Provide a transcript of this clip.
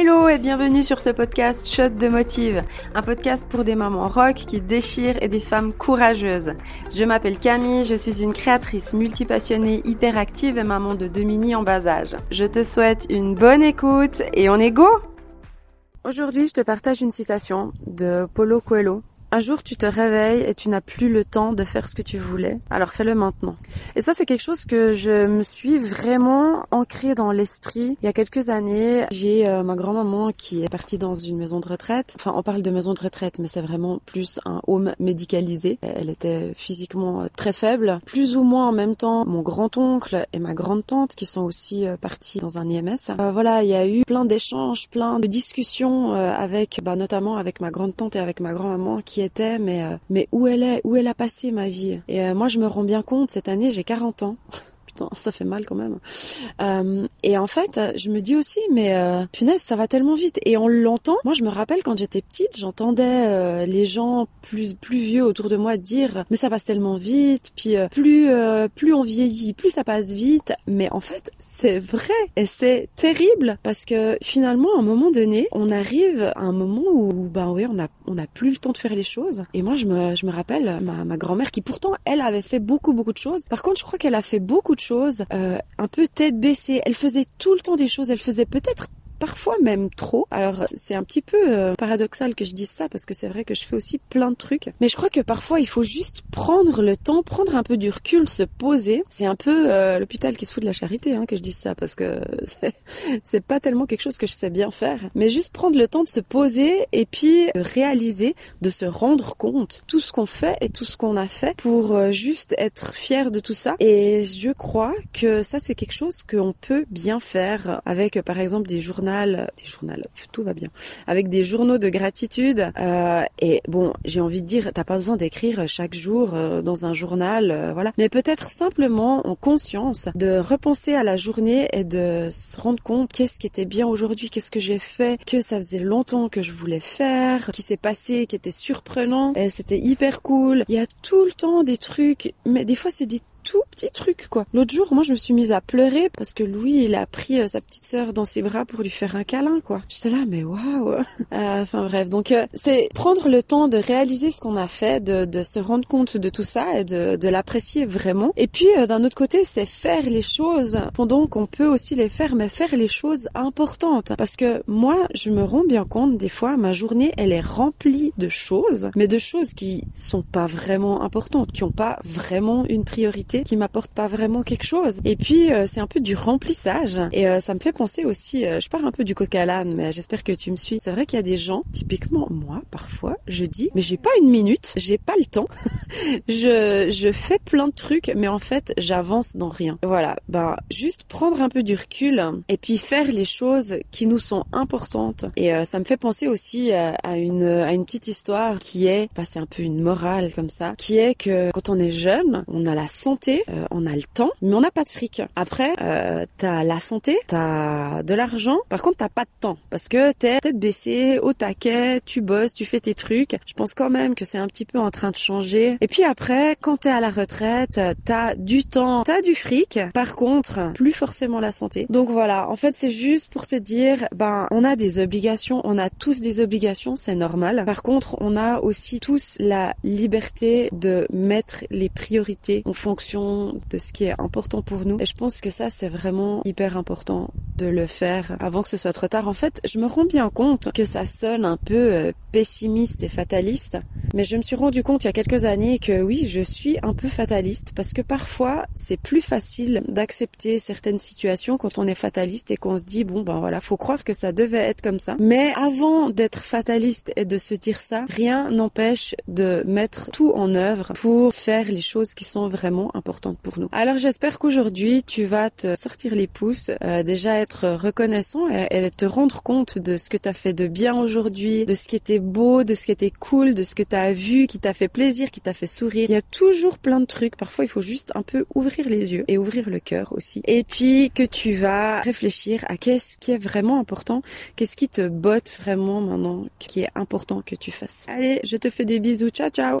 Hello et bienvenue sur ce podcast Shot de Motive, un podcast pour des mamans rock qui déchirent et des femmes courageuses. Je m'appelle Camille, je suis une créatrice multipassionnée, hyperactive et maman de deux mini en bas âge. Je te souhaite une bonne écoute et on est go Aujourd'hui, je te partage une citation de Paulo Coelho un jour, tu te réveilles et tu n'as plus le temps de faire ce que tu voulais. Alors fais-le maintenant. Et ça, c'est quelque chose que je me suis vraiment ancré dans l'esprit. Il y a quelques années, j'ai euh, ma grand-maman qui est partie dans une maison de retraite. Enfin, on parle de maison de retraite, mais c'est vraiment plus un home médicalisé. Elle était physiquement euh, très faible. Plus ou moins en même temps, mon grand-oncle et ma grande-tante qui sont aussi euh, partis dans un IMS. voilà, il y a eu plein d'échanges, plein de discussions avec, bah, notamment avec ma grande-tante et avec ma grand-maman qui était, mais, euh, mais où elle est, où elle a passé ma vie. Et euh, moi, je me rends bien compte, cette année, j'ai 40 ans. Ça fait mal quand même. Euh, et en fait, je me dis aussi, mais euh, punaise, ça va tellement vite. Et on l'entend. Moi, je me rappelle quand j'étais petite, j'entendais euh, les gens plus plus vieux autour de moi dire, mais ça passe tellement vite. Puis euh, plus plus on vieillit, plus ça passe vite. Mais en fait, c'est vrai et c'est terrible parce que finalement, à un moment donné, on arrive à un moment où, ben oui, on a on a plus le temps de faire les choses. Et moi, je me je me rappelle ma ma grand-mère qui pourtant elle avait fait beaucoup beaucoup de choses. Par contre, je crois qu'elle a fait beaucoup de choses euh, un peu tête baissée. Elle faisait tout le temps des choses. Elle faisait peut-être parfois même trop. Alors c'est un petit peu euh, paradoxal que je dise ça parce que c'est vrai que je fais aussi plein de trucs. Mais je crois que parfois il faut juste prendre le temps, prendre un peu du recul, se poser. C'est un peu euh, l'hôpital qui se fout de la charité hein, que je dise ça parce que c'est pas tellement quelque chose que je sais bien faire. Mais juste prendre le temps de se poser et puis réaliser, de se rendre compte tout ce qu'on fait et tout ce qu'on a fait pour euh, juste être fier de tout ça. Et je crois que ça c'est quelque chose qu'on peut bien faire avec par exemple des journaux des journaux, tout va bien, avec des journaux de gratitude. Euh, et bon, j'ai envie de dire, t'as pas besoin d'écrire chaque jour euh, dans un journal, euh, voilà. Mais peut-être simplement en conscience de repenser à la journée et de se rendre compte qu'est-ce qui était bien aujourd'hui, qu'est-ce que j'ai fait, que ça faisait longtemps que je voulais faire, qui s'est passé, qui était surprenant, et c'était hyper cool. Il y a tout le temps des trucs, mais des fois c'est des tout petit truc quoi. L'autre jour, moi je me suis mise à pleurer parce que Louis il a pris euh, sa petite sœur dans ses bras pour lui faire un câlin quoi. J'étais là mais waouh. Euh, enfin bref, donc euh, c'est prendre le temps de réaliser ce qu'on a fait, de, se rendre compte de tout ça et de l'apprécier vraiment. Et puis d'un autre côté, c'est faire les choses pendant qu'on peut aussi les faire, mais faire les choses importantes. Parce que moi, je me rends bien compte des fois, ma journée elle est remplie de choses, mais de choses qui sont pas vraiment importantes, qui ont pas vraiment une priorité qui m'apporte pas vraiment quelque chose. Et puis euh, c'est un peu du remplissage et euh, ça me fait penser aussi, euh, je pars un peu du coq à mais j'espère que tu me suis. C'est vrai qu'il y a des gens, typiquement moi, parfois, je dis, mais j'ai pas une minute, j'ai pas le temps. je je fais plein de trucs, mais en fait j'avance dans rien. Voilà, ben juste prendre un peu du recul et puis faire les choses qui nous sont importantes. Et ça me fait penser aussi à une à une petite histoire qui est, bah, c'est un peu une morale comme ça, qui est que quand on est jeune, on a la santé euh, on a le temps, mais on n'a pas de fric. Après, euh, t'as la santé, t'as de l'argent, par contre t'as pas de temps parce que t'es tête baissée, au taquet, tu bosses, tu fais tes trucs. Je pense quand même que c'est un petit peu en train de changer. Et puis après, quand t'es à la retraite, t'as du temps, t'as du fric. Par contre, plus forcément la santé. Donc voilà, en fait c'est juste pour te dire, ben on a des obligations, on a tous des obligations, c'est normal. Par contre, on a aussi tous la liberté de mettre les priorités en fonction de ce qui est important pour nous. Et je pense que ça, c'est vraiment hyper important de le faire avant que ce soit trop tard. En fait, je me rends bien compte que ça sonne un peu euh, pessimiste et fataliste, mais je me suis rendu compte il y a quelques années que oui, je suis un peu fataliste parce que parfois, c'est plus facile d'accepter certaines situations quand on est fataliste et qu'on se dit bon ben voilà, faut croire que ça devait être comme ça. Mais avant d'être fataliste et de se dire ça, rien n'empêche de mettre tout en œuvre pour faire les choses qui sont vraiment pour nous. Alors j'espère qu'aujourd'hui tu vas te sortir les pouces, euh, déjà être reconnaissant et, te rendre compte de ce que tu as fait de bien aujourd'hui, de ce qui était beau, de ce qui était cool, de ce que tu as vu, qui t'a fait plaisir, qui t'a fait sourire. Il y a toujours plein de trucs. Parfois il faut juste un peu ouvrir les yeux et ouvrir le cœur aussi. Et puis que tu vas réfléchir à qu'est-ce qui est vraiment important, qu'est-ce qui te botte vraiment maintenant, qui est important que tu fasses. Allez, je te fais des bisous. Ciao ciao